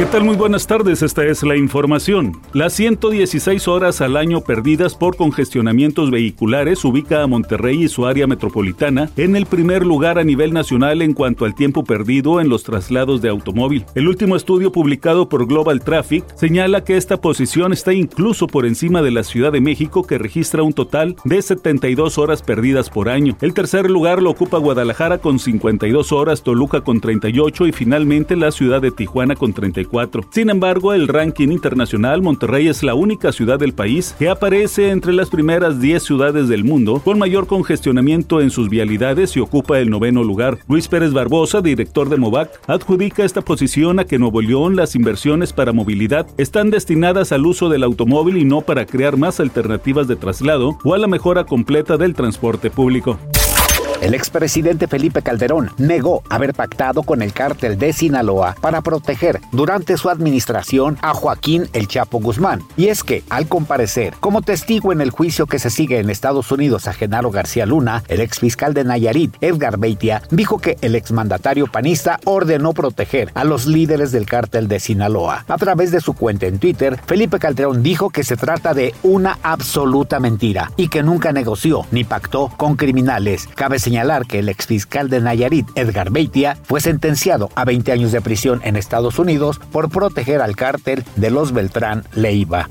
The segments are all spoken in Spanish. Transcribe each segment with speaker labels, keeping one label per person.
Speaker 1: ¿Qué tal? Muy buenas tardes, esta es la información. Las 116 horas al año perdidas por congestionamientos vehiculares ubica a Monterrey y su área metropolitana en el primer lugar a nivel nacional en cuanto al tiempo perdido en los traslados de automóvil. El último estudio publicado por Global Traffic señala que esta posición está incluso por encima de la Ciudad de México que registra un total de 72 horas perdidas por año. El tercer lugar lo ocupa Guadalajara con 52 horas, Toluca con 38 y finalmente la ciudad de Tijuana con 34. Sin embargo, el ranking internacional, Monterrey es la única ciudad del país que aparece entre las primeras 10 ciudades del mundo con mayor congestionamiento en sus vialidades y ocupa el noveno lugar. Luis Pérez Barbosa, director de Movac, adjudica esta posición a que Nuevo León las inversiones para movilidad están destinadas al uso del automóvil y no para crear más alternativas de traslado o a la mejora completa del transporte público.
Speaker 2: El expresidente Felipe Calderón negó haber pactado con el cártel de Sinaloa para proteger durante su administración a Joaquín El Chapo Guzmán. Y es que, al comparecer como testigo en el juicio que se sigue en Estados Unidos a Genaro García Luna, el exfiscal de Nayarit, Edgar Beitia, dijo que el exmandatario panista ordenó proteger a los líderes del cártel de Sinaloa. A través de su cuenta en Twitter, Felipe Calderón dijo que se trata de una absoluta mentira y que nunca negoció ni pactó con criminales. Señalar que el exfiscal de Nayarit, Edgar Beitia, fue sentenciado a 20 años de prisión en Estados Unidos por proteger al cártel de los Beltrán Leiva.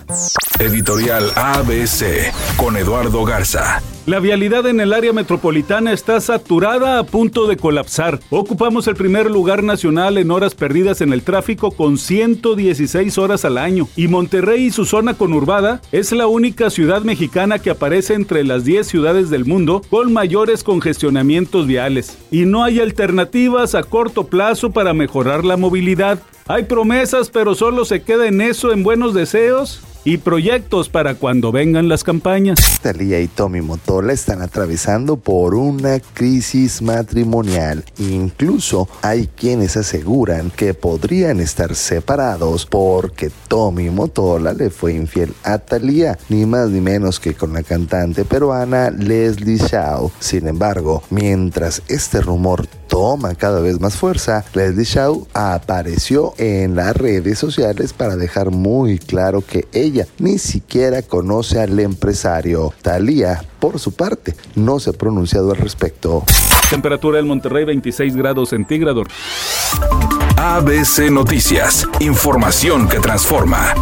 Speaker 3: Editorial ABC con Eduardo Garza.
Speaker 1: La vialidad en el área metropolitana está saturada a punto de colapsar. Ocupamos el primer lugar nacional en horas perdidas en el tráfico con 116 horas al año. Y Monterrey y su zona conurbada es la única ciudad mexicana que aparece entre las 10 ciudades del mundo con mayores congestionamientos viales. Y no hay alternativas a corto plazo para mejorar la movilidad. Hay promesas, pero solo se queda en eso, en buenos deseos y proyectos para cuando vengan las campañas.
Speaker 4: Talía y Tommy Motola están atravesando por una crisis matrimonial. Incluso hay quienes aseguran que podrían estar separados porque Tommy Motola le fue infiel a Talía, ni más ni menos que con la cantante peruana Leslie Shaw. Sin embargo, mientras este rumor toma cada vez más fuerza, Leslie Shaw apareció en las redes sociales para dejar muy claro que ella ni siquiera conoce al empresario. Talía, por su parte, no se ha pronunciado al respecto.
Speaker 1: Temperatura en Monterrey 26 grados centígrados.
Speaker 3: ABC Noticias, información que transforma.